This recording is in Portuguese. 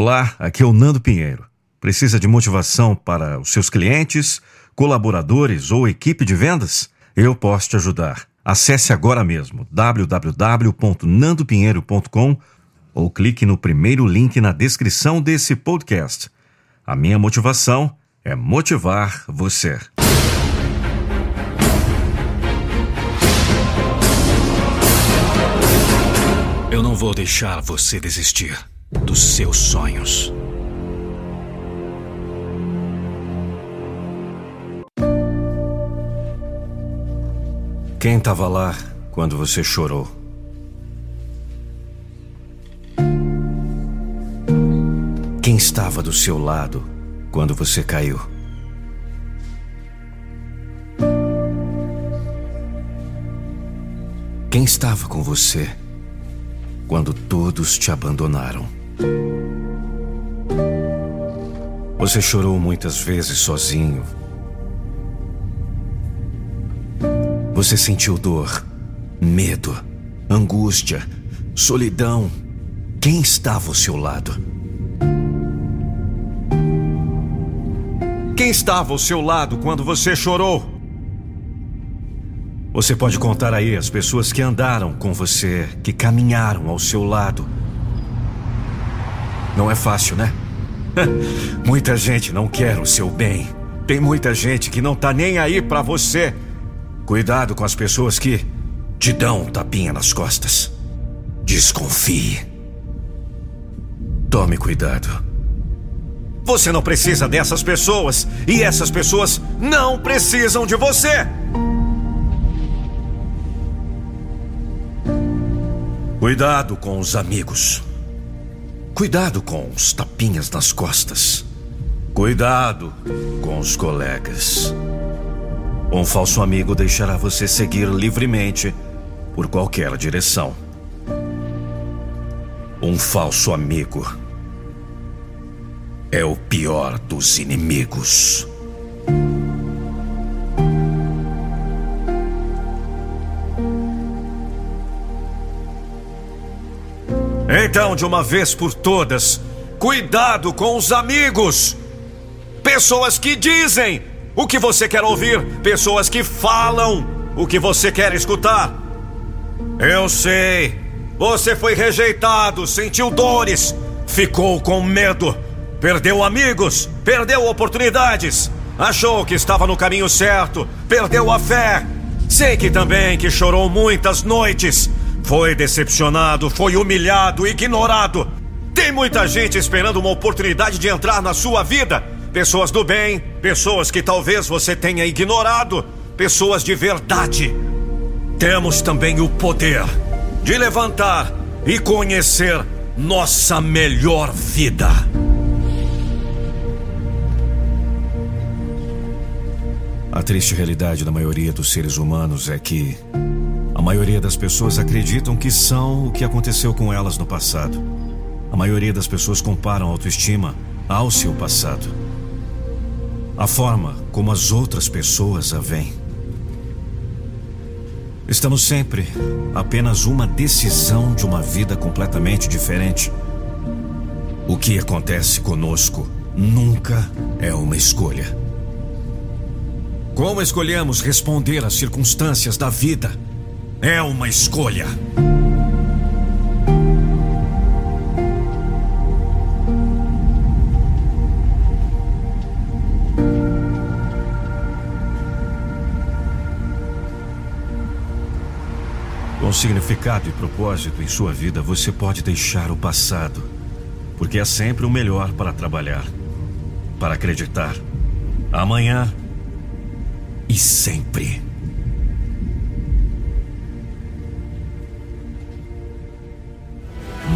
Olá, aqui é o Nando Pinheiro. Precisa de motivação para os seus clientes, colaboradores ou equipe de vendas? Eu posso te ajudar. Acesse agora mesmo www.nandopinheiro.com ou clique no primeiro link na descrição desse podcast. A minha motivação é motivar você. Eu não vou deixar você desistir dos seus sonhos. Quem estava lá quando você chorou? Quem estava do seu lado quando você caiu? Quem estava com você quando todos te abandonaram? Você chorou muitas vezes sozinho. Você sentiu dor, medo, angústia, solidão. Quem estava ao seu lado? Quem estava ao seu lado quando você chorou? Você pode contar aí as pessoas que andaram com você, que caminharam ao seu lado. Não é fácil, né? muita gente não quer o seu bem. Tem muita gente que não tá nem aí para você. Cuidado com as pessoas que te dão um tapinha nas costas. Desconfie. Tome cuidado. Você não precisa dessas pessoas e essas pessoas não precisam de você. Cuidado com os amigos. Cuidado com os tapinhas nas costas. Cuidado com os colegas. Um falso amigo deixará você seguir livremente por qualquer direção. Um falso amigo é o pior dos inimigos. Então, de uma vez por todas, cuidado com os amigos. Pessoas que dizem o que você quer ouvir, pessoas que falam o que você quer escutar. Eu sei, você foi rejeitado, sentiu dores, ficou com medo, perdeu amigos, perdeu oportunidades, achou que estava no caminho certo, perdeu a fé. Sei que também que chorou muitas noites, foi decepcionado, foi humilhado, ignorado. Tem muita gente esperando uma oportunidade de entrar na sua vida. Pessoas do bem, pessoas que talvez você tenha ignorado, pessoas de verdade. Temos também o poder de levantar e conhecer nossa melhor vida. A triste realidade da maioria dos seres humanos é que a maioria das pessoas acreditam que são o que aconteceu com elas no passado. A maioria das pessoas comparam a autoestima ao seu passado. A forma como as outras pessoas a veem. Estamos sempre apenas uma decisão de uma vida completamente diferente. O que acontece conosco nunca é uma escolha. Como escolhemos responder às circunstâncias da vida é uma escolha. Com significado e propósito em sua vida, você pode deixar o passado, porque é sempre o melhor para trabalhar, para acreditar, amanhã e sempre.